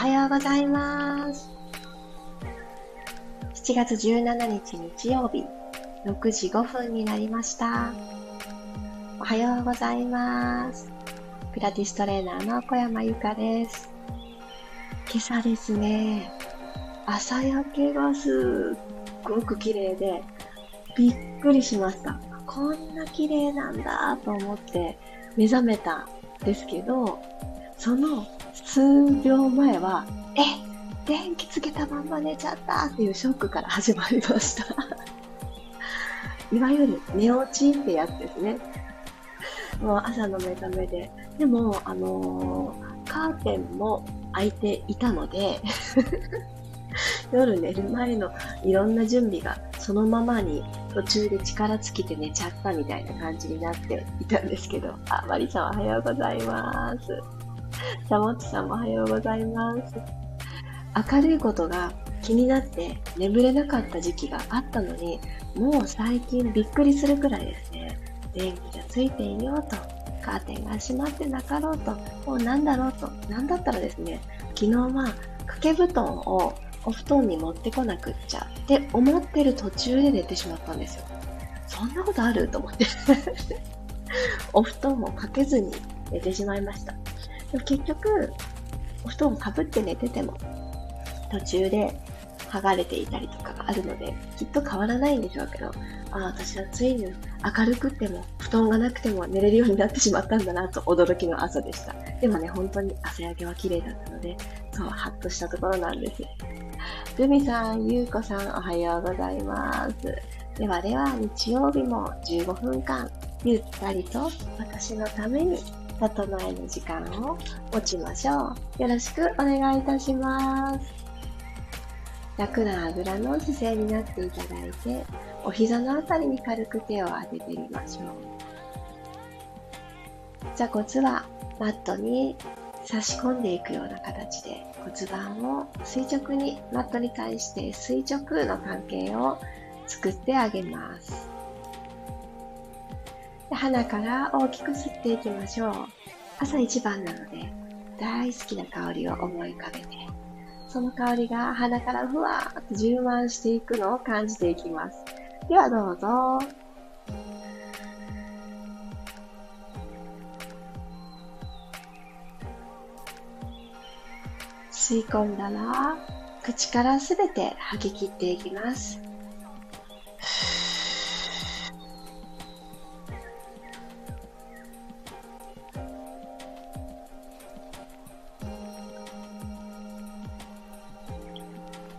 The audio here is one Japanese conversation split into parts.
はようございます。7月17日日曜日、6時5分になりました。おはようございます。ピラティストレーナーの小山由かです。今朝ですね、朝焼けがすっごく綺麗で、びっくりしました。こんな綺麗なんだと思って目覚めたんですけど、その数秒前は、え電気つけたまんま寝ちゃったっていうショックから始まりました いわゆる寝落ちってやつですね。もう朝の目覚めで。でも、あのー、カーテンも開いていたので 夜寝る前のいろんな準備がそのままに途中で力尽きて寝ちゃったみたいな感じになっていたんですけど、あ、マリさんおはようございます。サモッチさんもおはようございます。明るいことが気になって眠れなかった時期があったのに、もう最近びっくりするくらいですね、電気がついていようと、カーテンが閉まってなかろうと、もうなんだろうと、なんだったらですね、昨日は掛け布団をお布団に持ってこなくっちゃって思ってる途中で寝てしまったんですよ。そんなことある？と思って お布団もかけずに寝てしまいました。結局、お布団かぶって寝てても、途中で剥がれていたりとかがあるので、きっと変わらないんでしょうけど、ああ、私はついに明るくても、布団がなくても寝れるようになってしまったんだなと驚きの朝でした。でもね、本当に朝焼けは綺麗だったので、そう、ハッとしたところなんです。ルミさん、ゆうこさん、おはようございます。ではでは、日曜日も15分間、ゆったりと私のために整えの時間を持ちましょう。よろしくお願いいたします。楽なあぐらの姿勢になっていただいて、お膝のあたりに軽く手を当ててみましょう。座骨はマットに差し込んでいくような形で骨盤を垂直にマットに対して垂直の関係を作ってあげます。鼻から大きく吸っていきましょう。朝一番なので大好きな香りを思い浮かべてその香りが鼻からふわーっと充満していくのを感じていきます。ではどうぞ。吸い込んだら、口からすべて吐き切っていきます。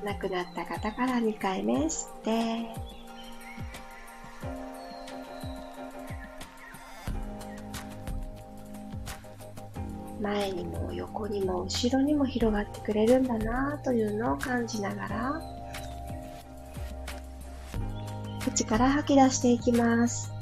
亡くなった方から2回目吸って。前にも横にも後ろにも広がってくれるんだなというのを感じながら。口から吐き出していきます。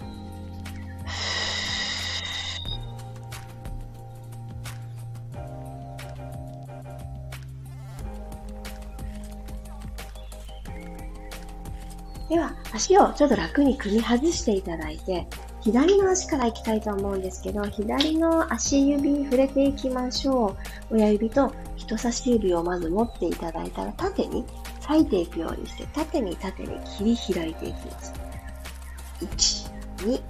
足をちょっと楽に組み外していただいて、左の足から行きたいと思うんですけど、左の足指に触れていきましょう。親指と人差し指をまず持っていただいたら、縦に裂いていくようにして、縦に縦に切り開いていきます。1、2、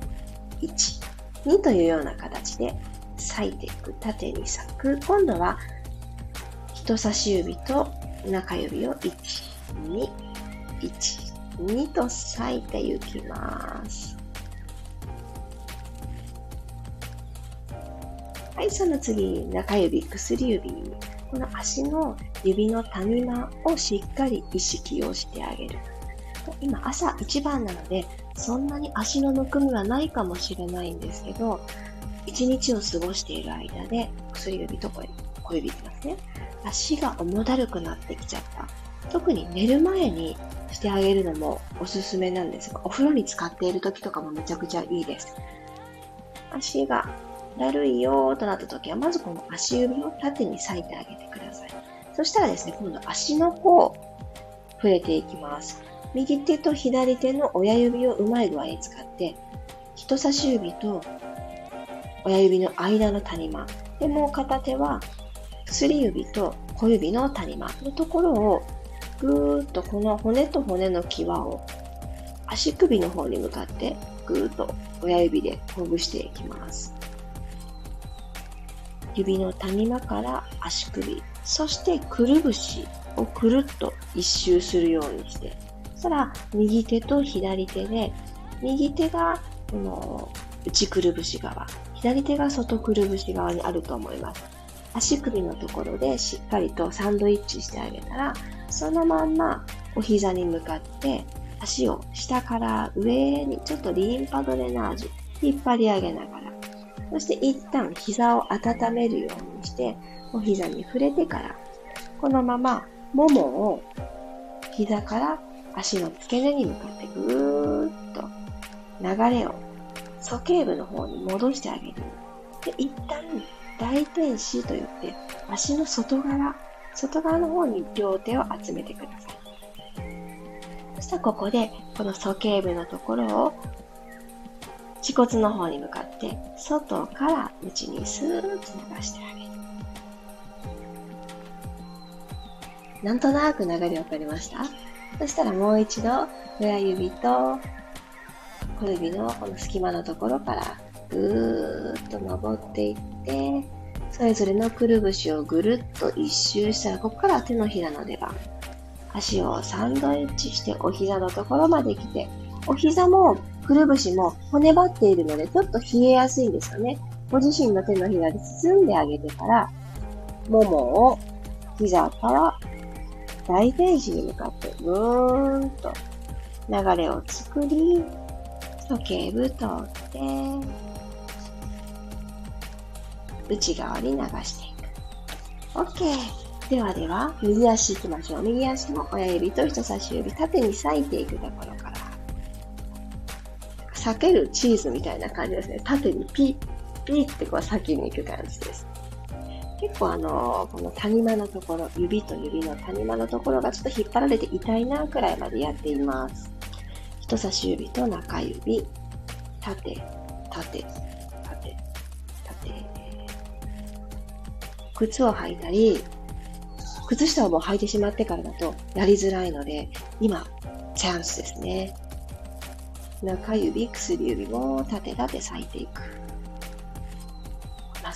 1、2というような形で裂いていく。縦に裂く。今度は人差し指と中指を1、2、1、2と裂いていきます。はい、その次、中指、薬指。この足の指の谷間をしっかり意識をしてあげる。今朝一番なので、そんなに足のむくみはないかもしれないんですけど、一日を過ごしている間で、薬指と小指いきますね。足が重だるくなってきちゃった。特に寝る前にしてあげるのもおすすめなんですが、お風呂に使っている時とかもめちゃくちゃいいです。足がだるいよーとなった時は、まずこの足指を縦に裂いてあげてください。そしたらですね、今度足の甲、触れていきます。右手と左手の親指をうまい具合に使って、人差し指と親指の間の谷間。で、もう片手は薬指と小指の谷間のところをぐーっとこの骨と骨の際を足首の方に向かってぐーっと親指でほぐしていきます。指の谷間から足首、そしてくるぶしをくるっと一周するようにして、そしたら右手と左手で、右手がこの内くるぶし側、左手が外くるぶし側にあると思います。足首のところでしっかりとサンドイッチしてあげたら、そのまんまお膝に向かって足を下から上にちょっとリンパドレナージュ引っ張り上げながら、そして一旦膝を温めるようにして、お膝に触れてから、このままももを膝から足の付け根に向かってぐーっと流れを鼠径部の方に戻してあげる。で一旦大天使と言って足の外側、外側の方に両手を集めてください。そしたらここでこの鼠径部のところを恥骨の方に向かって外から内にスーッと流してあげる。なんとなく流れわかりました？そしたらもう一度親指と小指のこの隙間のところからぐーっと登っていって、それぞれのくるぶしをぐるっと一周したら、ここから手のひらの出番。足をサンドイッチしてお膝のところまで来て、お膝もくるぶしも骨張っているのでちょっと冷えやすいんですよね。ご自身の手のひらで包んであげてから、ももを膝から大天使に向かってぐーんと流れを作り、時計部通って、内側に流していく。OK。ではでは、右足行きましょう。右足も親指と人差し指、縦に裂いていくところから。裂けるチーズみたいな感じですね。縦にピッ、ピッってこう先に行く感じです。結構あのー、この谷間のところ、指と指の谷間のところがちょっと引っ張られて痛いなくらいまでやっています。人差し指と中指、縦、縦。靴を履いたり、靴下をもう履いてしまってからだとやりづらいので、今、チャンスですね。中指、薬指も縦縦裂いていく。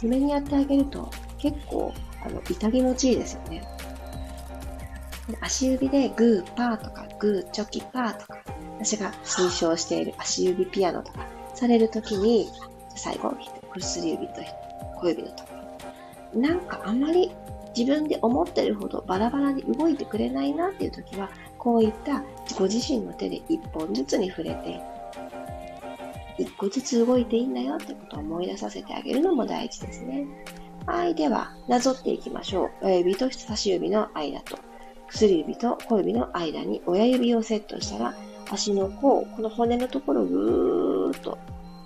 真面目にやってあげると結構あの痛気持ちいいですよね。足指でグーパーとかグーチョキパーとか私が推奨している足指ピアノとかされるときに、最後、薬指と小指のところ。なんかあまり自分で思ってるほどバラバラに動いてくれないなっていうときは、こういったご自身の手で一本ずつに触れて、一個ずつ動いていいんだよってことを思い出させてあげるのも大事ですね。はい。では、なぞっていきましょう。親指と人差し指の間と、薬指と小指の間に親指をセットしたら、足の甲、この骨のところをぐーっと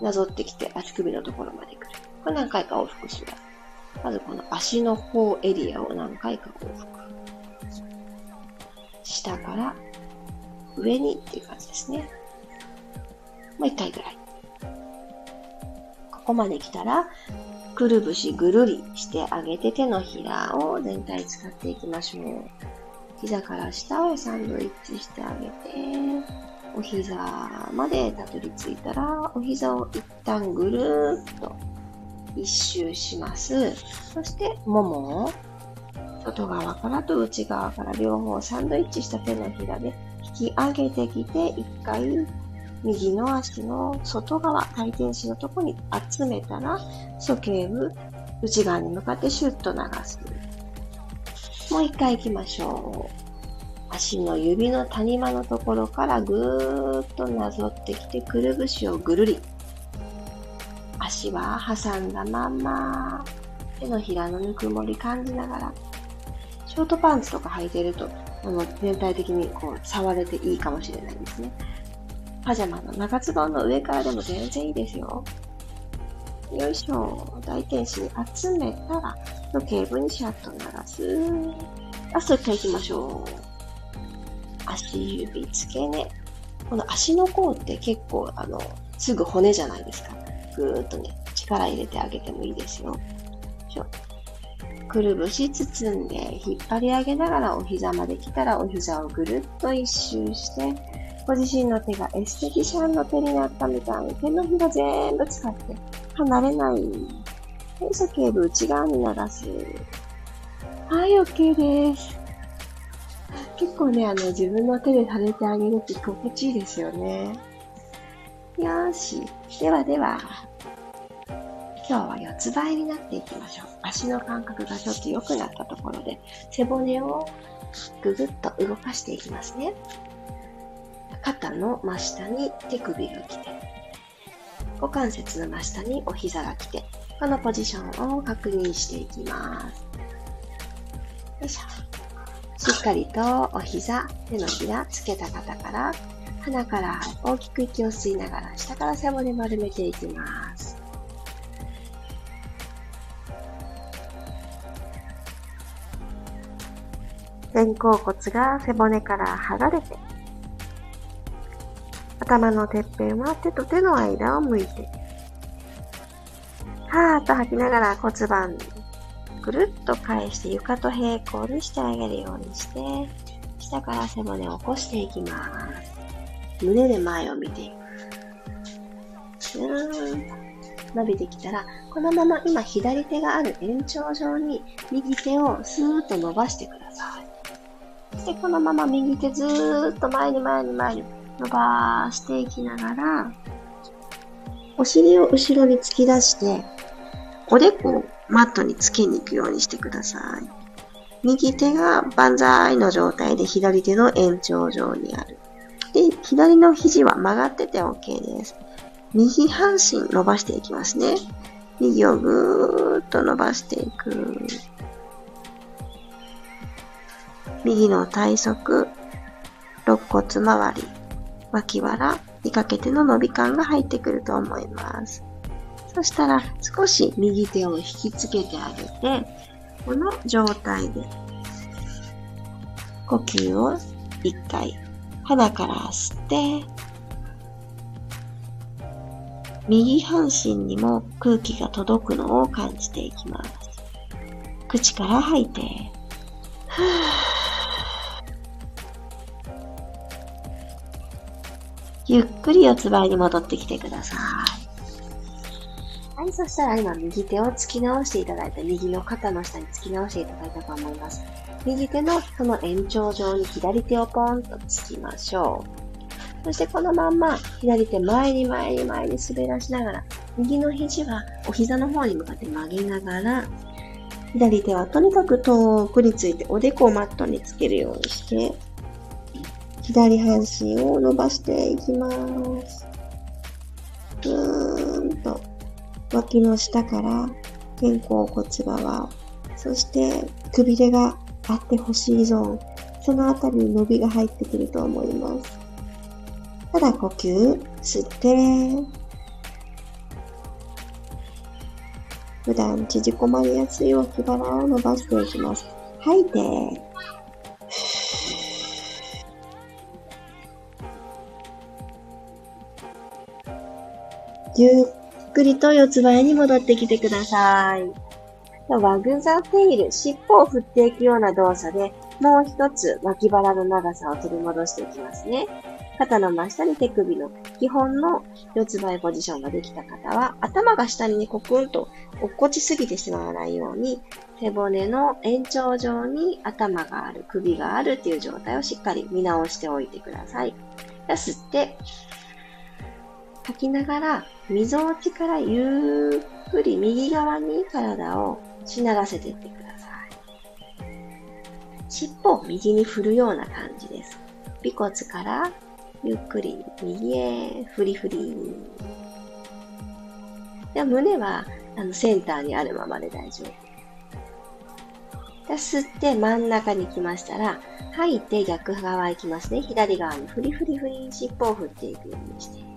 なぞってきて足首のところまで来る。これ何回か往復します。まずこの足の甲エリアを何回か往復。下から上にっていう感じですね。もう一回ぐらい。ここまで来たら、くるぶしぐるりしてあげて手のひらを全体使っていきましょう。膝から下をサンドイッチしてあげて、お膝までたどり着いたら、お膝を一旦ぐるーっと一周します。そして、ももを外側からと内側から両方サンドイッチした手のひらで引き上げてきて、一回右の足の外側、回転子のとこに集めたら、鼠径部、内側に向かってシュッと流す。もう一回行きましょう。足の指の谷間のところからぐーっとなぞってきてくるぶしをぐるり。足は挟んだまんま、手のひらのぬくもり感じながら、ショートパンツとか履いてると、あの全体的にこう触れていいかもしれないですね。パジャマの長ズボンの上からでも全然いいですよ。よいしょ。大天使に集めたら、時計部にシャッと流す。ラスト1回行きましょう。足指付け根。この足の甲って結構、あの、すぐ骨じゃないですか。ぐーっとね、力入れてあげてもいいですよ。くるぶし包んで引っ張り上げながらお膝まで来たらお膝をぐるっと一周してご自身の手がエステティシャンの手になったみたいに手のひら全部使って離れない。はい、鼠径部内側に流す。はい、OK です。結構ね、あの、自分の手でされてあげるって心地いいですよね。よし。ではでは、今日は四つ倍になっていきましょう。足の感覚がちょっと良くなったところで、背骨をぐぐっと動かしていきますね。肩の真下に手首が来て、股関節の真下にお膝が来て、このポジションを確認していきます。よいしょ。しっかりとお膝、手のひらつけた方から、鼻から大きく息を吸いながら下から背骨丸めていきます。肩甲骨が背骨から剥がれて、頭のてっぺんは手と手の間を向いて、はーっと吐きながら骨盤ぐるっと返して床と平行にしてあげるようにして、下から背骨を起こしていきます。胸で前を見ていく。シューン伸びてきたら、このまま今左手がある延長上に右手をスーッと伸ばしてください。そしてこのまま右手ずーっと前に前に前に伸ばしていきながら、お尻を後ろに突き出して、おでこをマットにつけに行くようにしてください。右手が万歳の状態で左手の延長上にある。で、左の肘は曲がってて OK です。右半身伸ばしていきますね。右をぐーっと伸ばしていく。右の体側、肋骨周り、脇腹にかけての伸び感が入ってくると思います。そしたら少し右手を引きつけてあげて、この状態で呼吸を一回鼻から吸って、右半身にも空気が届くのを感じていきます。口から吐いて、ゆっくり四つ倍に戻ってきてください。はい、そしたら今右手を突き直していただいて、右の肩の下に突き直していただいたと思います。右手のその延長上に左手をポンと突きましょう。そしてこのまんま左手前に前に前に滑らしながら、右の肘はお膝の方に向かって曲げながら、左手はとにかく遠くについておでこをマットにつけるようにして、左半身を伸ばしていきます。ぐーんと脇の下から肩甲骨側、そしてくびれがあってほしいゾーン、そのあたりに伸びが入ってくると思います。ただ呼吸、吸って、普段縮こまりやすい脇腹を伸ばしていきます。吐いて、ゆっくりと四つ倍に戻ってきてください。ワグザテイル、尻尾を振っていくような動作で、もう一つ脇腹の長さを取り戻していきますね。肩の真下に手首の基本の四つ倍ポジションができた方は、頭が下に、コクンと落っこちすぎてしまわないように、背骨の延長上に頭がある、首があるっていう状態をしっかり見直しておいてください。吸って、吐きながら、溝落ちからゆっくり右側に体をしならせていってください。尻尾を右に振るような感じです。尾骨からゆっくり右へフリフリ。で胸はあのセンターにあるままで大丈夫。吸って真ん中に来ましたら、吐いて逆側行きますね。左側にフリフリフリ尻尾を振っていくようにして。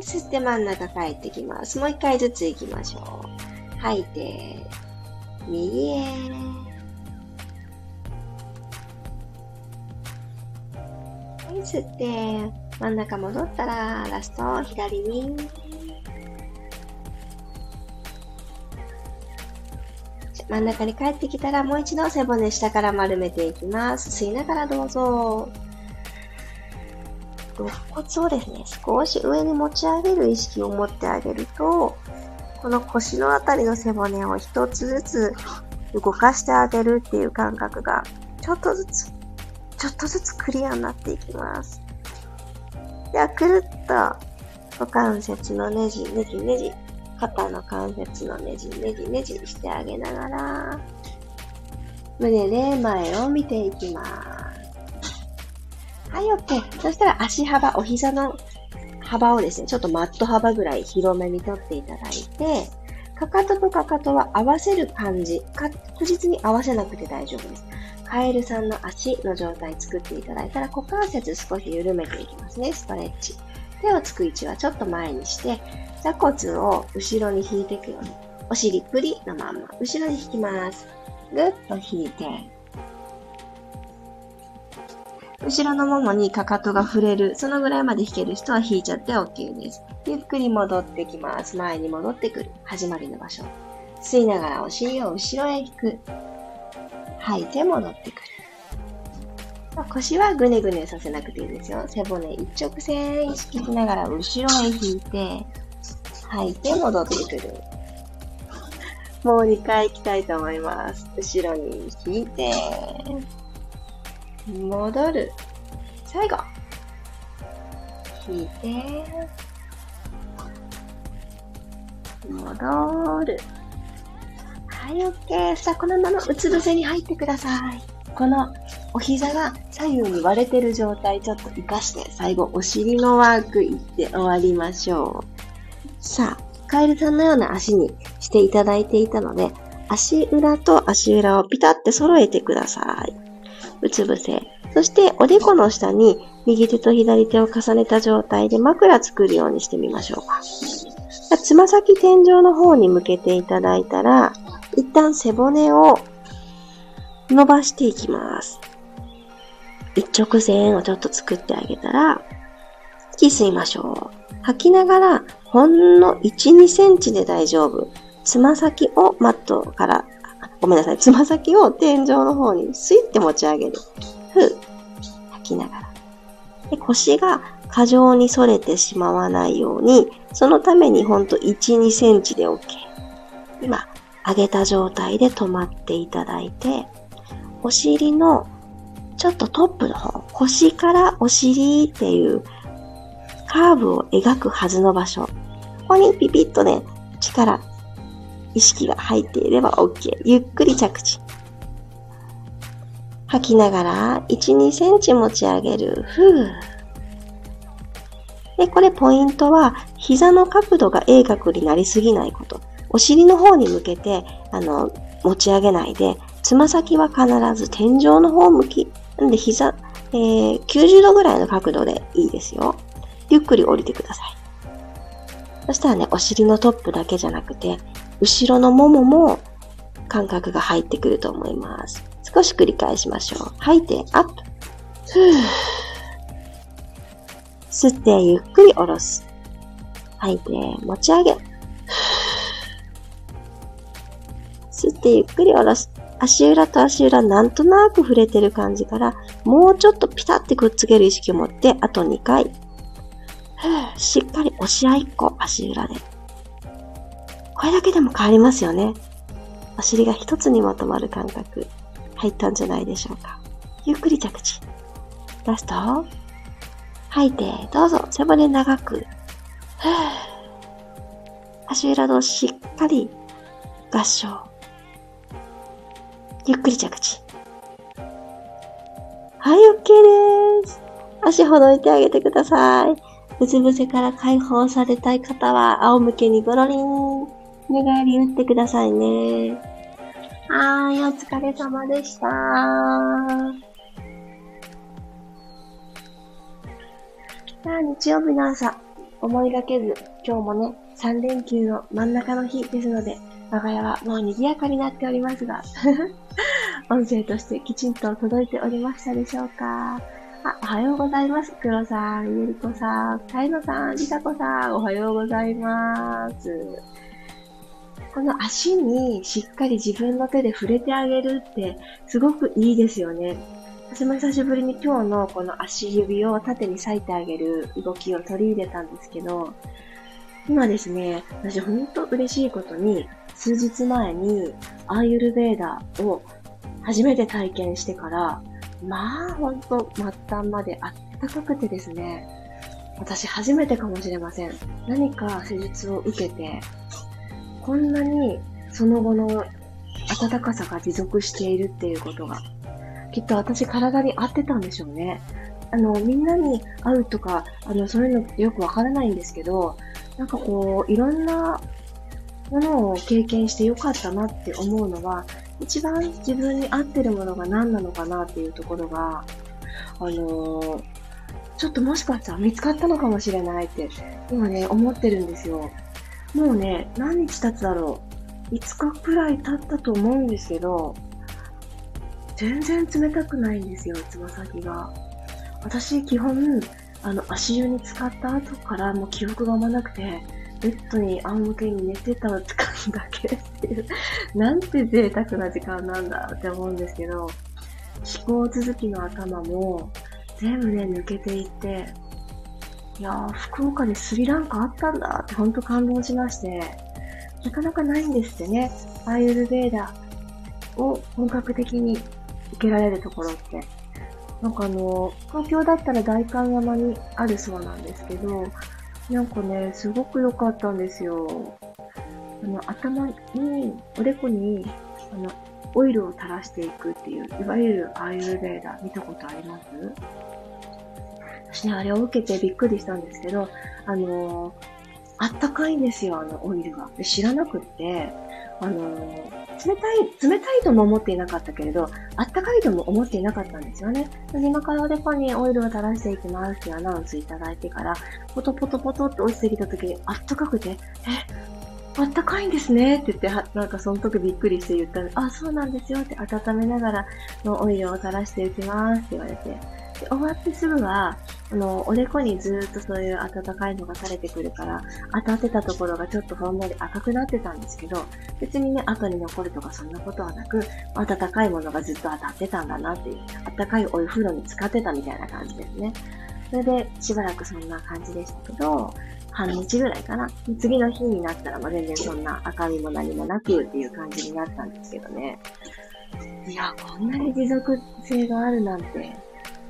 吸って真ん中帰ってきます。もう一回ずつ行きましょう。吐いて、右へ。吸って、真ん中戻ったら、ラスト、左に。真ん中に帰ってきたら、もう一度背骨下から丸めていきます。吸いながらどうぞ。肋骨をですね、少し上に持ち上げる意識を持ってあげると、この腰のあたりの背骨を一つずつ動かしてあげるっていう感覚が、ちょっとずつちょっとずつクリアになっていきます。では、くるっと、股関節のねじ、ねじねじ、肩の関節のねじ、ねじねじしてあげながら、胸で前を見ていきます。はい、OK。そしたら足幅、お膝の幅をですね、ちょっとマット幅ぐらい広めに取っていただいて、かかととかかとは合わせる感じ、確実に合わせなくて大丈夫です。カエルさんの足の状態作っていただいたら股関節少し緩めていきますね、ストレッチ。手をつく位置はちょっと前にして、座骨を後ろに引いていくように、お尻プリのまんま、後ろに引きます。ぐっと引いて、後ろのももにかかとが触れる、そのぐらいまで引ける人は引いちゃって OK です。ゆっくり戻ってきます。前に戻ってくる。始まりの場所。吸いながらお尻を後ろへ引く。吐いて戻ってくる。腰はぐねぐねさせなくていいですよ。背骨一直線意識しながら後ろへ引いて、吐いて戻ってくる。もう2回行きたいと思います。後ろに引いて、戻る。最後。引いて、戻る。はい、OK。さあ、このままうつ伏せに入ってください。このお膝が左右に割れてる状態ちょっと活かして、最後お尻のワークいって終わりましょう。さあ、カエルさんのような足にしていただいていたので、足裏と足裏をピタって揃えてください。うつ伏せ。そしておでこの下に右手と左手を重ねた状態で枕作るようにしてみましょうか。つま先天井の方に向けていただいたら、一旦背骨を伸ばしていきます。一直線をちょっと作ってあげたら、息吸いましょう。吐きながら、ほんの1、2センチで大丈夫。つま先をマットから、ごめんなさい。つま先を天井の方にスイッて持ち上げる。ふう。吐きながら。で腰が過剰に反れてしまわないように、そのためにほんと1、2センチで OK。今、上げた状態で止まっていただいて、お尻のちょっとトップの方、腰からお尻っていうカーブを描くはずの場所。ここにピピッとね、力、意識が入っていれば OK。ゆっくり着地。吐きながら、1、2センチ持ち上げる。ふぅ。で、これポイントは、膝の角度が鋭角になりすぎないこと。お尻の方に向けて、あの、持ち上げないで、つま先は必ず天井の方向き。なんで膝、えー、90度ぐらいの角度でいいですよ。ゆっくり降りてください。そしたらね、お尻のトップだけじゃなくて、後ろのももも感覚が入ってくると思います。少し繰り返しましょう。吐いて、アップ。吸ってゆっくり下ろす。吐いて持ち上げ。てゆっくり下ろす。足裏と足裏なんとなく触れてる感じから、もうちょっとピタってくっつける意識を持って、あと2回。しっかり押し合いっこ、足裏で。これだけでも変わりますよね。お尻が一つにまとまる感覚、入ったんじゃないでしょうか。ゆっくり着地。ラスト。吐いて、どうぞ、背骨長く。足裏のしっかり合掌。ゆっくり着地。はい、OK です。足ほどいてあげてください。うつ伏せから解放されたい方は、仰向けにゴロリン、寝返り打ってくださいね。はーい、お疲れ様でした。さあ、日曜日の朝、思いがけず、今日もね、3連休の真ん中の日ですので、我が家はもう賑やかになっておりますが、音声としてきちんと届いておりましたでしょうか？あ、おはようございます。黒さん、ゆりこさん、たいのさん、りさこさん、おはようございます。この足にしっかり自分の手で触れてあげるってすごくいいですよね。私も久しぶりに今日のこの足指を縦に裂いてあげる動きを取り入れたんですけど、今ですね、私ほんと嬉しいことに、数日前にアーユルベーダを初めて体験してから、まあほんと末端まであったかくてですね、私初めてかもしれません。何か施術を受けて、こんなにその後の暖かさが持続しているっていうことが、きっと私体に合ってたんでしょうね。あの、みんなに会うとか、あの、そういうのよくわからないんですけど、なんかこう、いろんなものを経験してよかったなって思うのは、一番自分に合ってるものが何なのかなっていうところが、あのー、ちょっともしかしたら見つかったのかもしれないって、今ね、思ってるんですよ。もうね、何日経つだろう。5日くらい経ったと思うんですけど、全然冷たくないんですよ、つま先が。私、基本、あの、足湯に浸かった後からもう記憶があんまなくて、ベッドに仰向けに寝てた時間だけっていう、なんて贅沢な時間なんだって思うんですけど、思考続きの頭も全部ね、抜けていって、いやー、福岡にスリランカあったんだってほんと感動しまして、なかなかないんですってね、アーユルベーダを本格的に受けられるところって。なんかあの、東京だったら代官山にあるそうなんですけど、なんかね、すごく良かったんですよ。あの、頭に、おでこに、あの、オイルを垂らしていくっていう、いわゆるアーユルベーダー見たことあります？私ね、あれを受けてびっくりしたんですけど、あのあったかいんですよ、あのオイルが。で知らなくって、あの冷たい、冷たいとも思っていなかったけれど、あったかいとも思っていなかったんですよね。今からおでこにオイルを垂らしていきますってアナウンスいただいてから、ポトポトポトって落ちてきた時にあったかくて、え、あったかいんですねって言って、なんかその時びっくりして言った、あ、そうなんですよって温めながらのオイルを垂らしていきますって言われて、で終わってすぐは、あの、おでこにずっとそういう温かいのが垂れてくるから、当たってたところがちょっとほんのり赤くなってたんですけど、別にね、後に残るとかそんなことはなく、温かいものがずっと当たってたんだなっていう、温かいお風呂に使ってたみたいな感じですね。それで、しばらくそんな感じでしたけど、半日ぐらいかな。次の日になったら、まあ、全然そんな赤みも何もなくっていう感じになったんですけどね。いや、こんなに持続性があるなんて、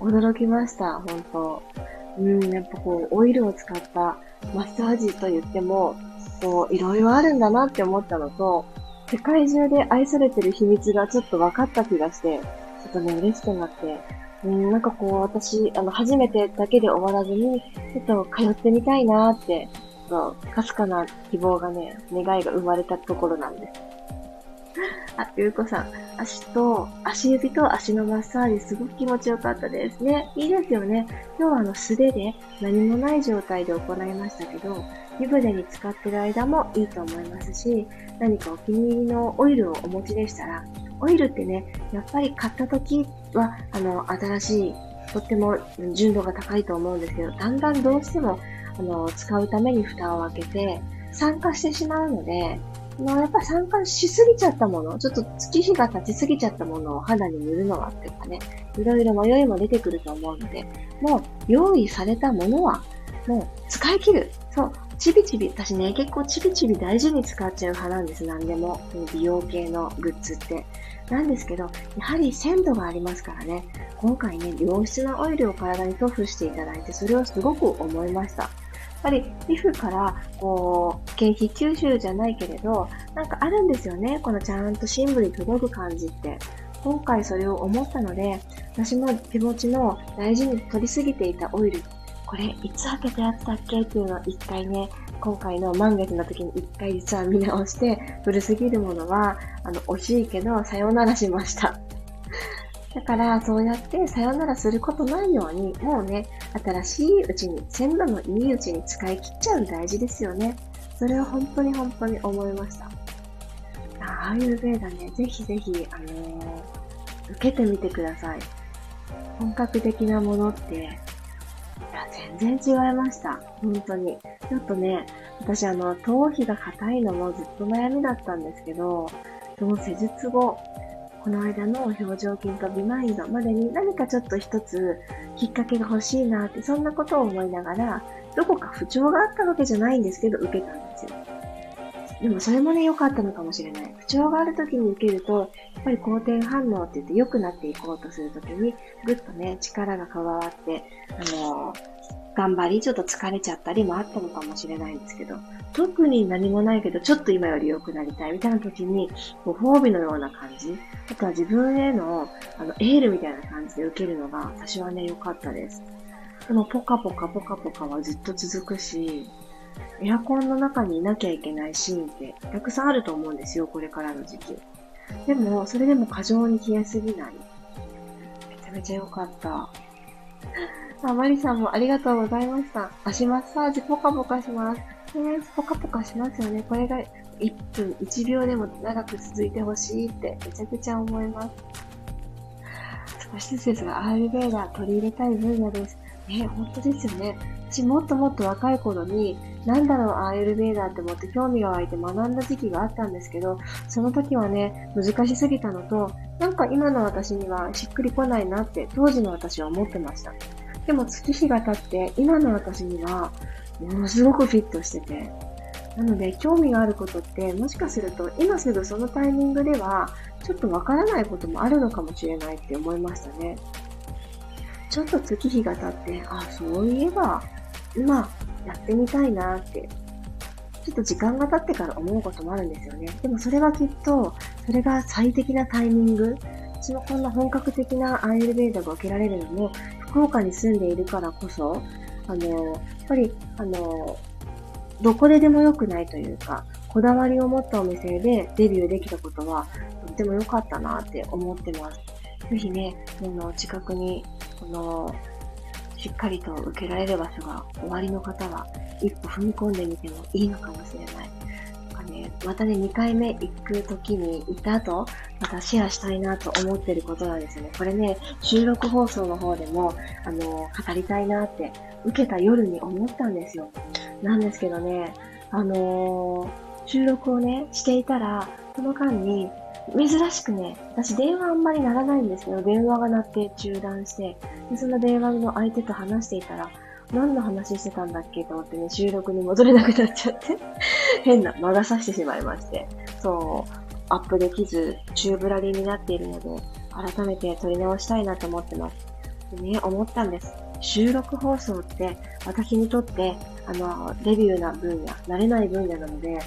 驚きました、本当うん、やっぱこう、オイルを使ったマッサージと言っても、こう、いろいろあるんだなって思ったのと、世界中で愛されてる秘密がちょっと分かった気がして、ちょっとね、嬉しくなって、うん、なんかこう、私、あの、初めてだけで終わらずに、ちょっと通ってみたいなって、かすかな希望がね、願いが生まれたところなんです。あ、ゆうこさん、足と、足指と足のマッサージすごく気持ちよかったですね。いいですよね。今日はあの素手で何もない状態で行いましたけど、湯船に使ってる間もいいと思いますし、何かお気に入りのオイルをお持ちでしたら、オイルってね、やっぱり買った時は、あの、新しい、とっても純度が高いと思うんですけど、だんだんどうしても、あの、使うために蓋を開けて、酸化してしまうので、まあ、やっぱ酸化しすぎちゃったもの、ちょっと月日が経ちすぎちゃったものを肌に塗るのはっていうかね、いろいろ迷いも出てくると思うので、もう用意されたものは、もう使い切る。そう。ちびちび、私ね、結構ちびちび大事に使っちゃう派なんです、何でも。美容系のグッズって。なんですけど、やはり鮮度がありますからね。今回ね、良質なオイルを体に塗布していただいて、それをすごく思いました。ぱり皮膚からこう経費吸収じゃないけれどなんかあるんですよね。このちゃんと深部に届く感じって。今回それを思ったので私も気持ちの大事に取りすぎていたオイル。これいつ開けたやつだっけっていうのを一回ね今回の満月の時に一回実は見直して古すぎるものはあの惜しいけどさようならしました。だから、そうやってさよならすることないように、もうね、新しいうちに、鮮度のいいうちに使い切っちゃう大事ですよね。それは本当に本当に思いました。ああいうベーダね、ぜひぜひ、あのー、受けてみてください。本格的なものって、いや、全然違いました。本当に。ちょっとね、私あの、頭皮が硬いのもずっと悩みだったんですけど、その施術後、この間の表情筋とビマインドまでに何かちょっと一つきっかけが欲しいなって、そんなことを思いながら、どこか不調があったわけじゃないんですけど、受けたんですよ。でもそれもね、良かったのかもしれない。不調がある時に受けると、やっぱり好転反応って言って良くなっていこうとするときに、ぐっとね、力が加わって、あの頑張り、ちょっと疲れちゃったりもあったのかもしれないんですけど、特に何もないけど、ちょっと今より良くなりたいみたいな時に、ご褒美のような感じ、あとは自分へのあのエールみたいな感じで受けるのが、私はね、良かったです。でも、ポカポカポカポカはずっと続くし、エアコンの中にいなきゃいけないシーンってたくさんあると思うんですよ、これからの時期。でも、それでも過剰に冷えすぎない。めちゃめちゃ良かった。あ、マリさんもありがとうございました。足マッサージポカポカします。ね、ポカポカしますよね。これが1分、1秒でも長く続いてほしいってめちゃくちゃ思います。少しずつですが、アールベーダー取り入れたい分野です。ね、本当ですよね。私もっともっと若い頃に、なんだろう、アーユルベーダーって思って興味が湧いて学んだ時期があったんですけど、その時はね、難しすぎたのと、なんか今の私にはしっくりこないなって当時の私は思ってました。でも月日が経って、今の私には、ものすごくフィットしてて、なので、興味があることって、もしかすると、今すぐそのタイミングでは、ちょっとわからないこともあるのかもしれないって思いましたね。ちょっと月日が経って、あ、そういえば、今、やってみたいなって、ちょっと時間が経ってから思うこともあるんですよね。でもそれはきっと、それが最適なタイミング。私もこんな本格的なアイルベーダが受けられるのも、福岡に住んでいるからこそ、あの、やっぱり、あの、どこででも良くないというか、こだわりを持ったお店でデビューできたことは、とっても良かったなって思ってます。ぜひね、あの近くに、この、しっかりと受けられる場所が終わりの方は、一歩踏み込んでみてもいいのかもしれない。ね、またね、2回目行く時に行った後、またシェアしたいなと思ってることなんですね。これね、収録放送の方でも、あの、語りたいなって、受けた夜に思ったんですよ。なんですけどね、あのー、収録をね、していたら、その間に、珍しくね、私電話あんまりならないんですけど、電話が鳴って中断して、でその電話の相手と話していたら、何の話してたんだっけと思ってね、収録に戻れなくなっちゃって 変な魔が差してしまいまして、そう、アップできず、宙ぶらりになっているので、改めて撮り直したいなと思ってます。でね、思ったんです。収録放送って私にとって、あの、デビューな分野、慣れない分野なので、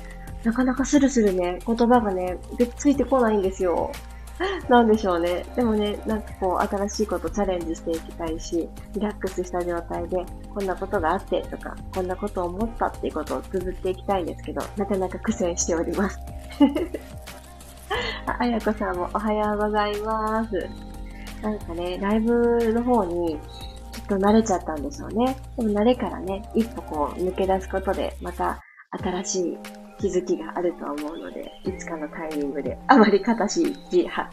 なかなかスルスルね、言葉がね、でついてこないんですよ。なんでしょうね。でもね、なんかこう、新しいことチャレンジしていきたいし、リラックスした状態で、こんなことがあってとか、こんなことを思ったっていうことを綴っていきたいんですけど、なかなか苦戦しております。あ、あやこさんもおはようございます。なんかね、ライブの方に、きっと慣れちゃったんでしょうね。でも慣れからね、一歩こう抜け出すことで、また新しい気づきがあると思うので、いつかのタイミングで、あまり肩肘、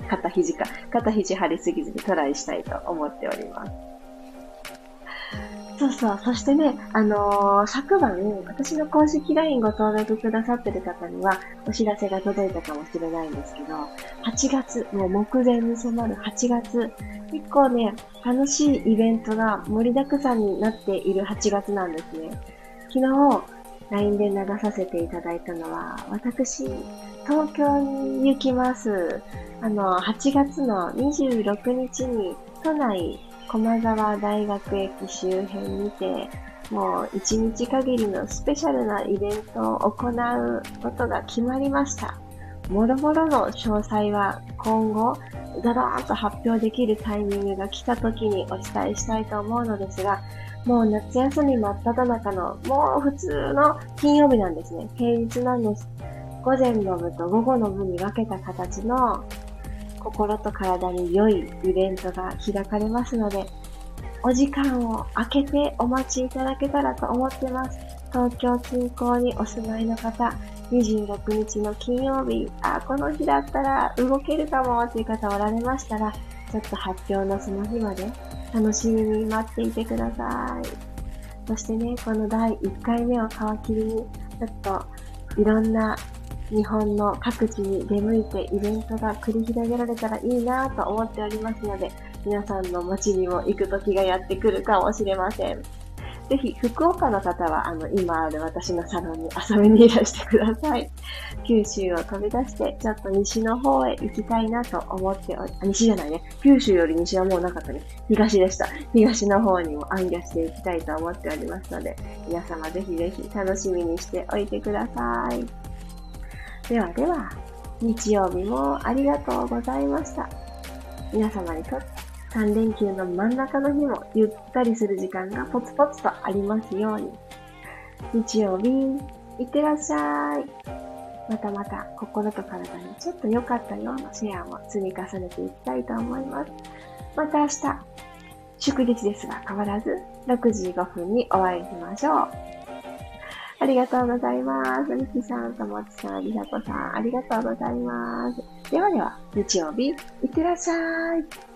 肩肘か、肩肘張りすぎずにトライしたいと思っております。そうそう。そしてね、あのー、昨晩、私の公式 LINE ご登録くださってる方には、お知らせが届いたかもしれないんですけど、8月、もう目前に迫る8月、結構ね、楽しいイベントが盛りだくさんになっている8月なんですね。昨日、LINE で流させていただいたのは、私、東京に行きます。あの、8月の26日に都内駒沢大学駅周辺にて、もう1日限りのスペシャルなイベントを行うことが決まりました。もろもろの詳細は今後、ドローンと発表できるタイミングが来た時にお伝えしたいと思うのですが、もう夏休み真っ只中の、もう普通の金曜日なんですね。平日なんです。午前の部と午後の部に分けた形の心と体に良いイベントが開かれますので、お時間を空けてお待ちいただけたらと思ってます。東京近郊にお住まいの方、26日の金曜日、あ、この日だったら動けるかもっていう方おられましたら、ちょっと発表のその日まで楽しみに待っていてください。そしてね、この第1回目を皮切りに、ちょっといろんな日本の各地に出向いてイベントが繰り広げられたらいいなと思っておりますので、皆さんの街にも行く時がやってくるかもしれません。ぜひ、福岡の方は、あの、今ある私のサロンに遊びにいらしてください。九州を飛び出して、ちょっと西の方へ行きたいなと思っており、あ、西じゃないね。九州より西はもうなかったね。東でした。東の方にも暗記していきたいと思っておりますので、皆様ぜひぜひ楽しみにしておいてください。ではでは、日曜日もありがとうございました。皆様にとって3連休の真ん中の日もゆったりする時間がポツポツとありますように。日曜日、いってらっしゃい。またまた心と体にちょっと良かったようなシェアも積み重ねていきたいと思います。また明日、祝日ですが変わらず6時5分にお会いしましょう。ありがとうございます。みきさん、ともちさん、りさこさん、ありがとうございます。ではでは、日曜日、いってらっしゃい。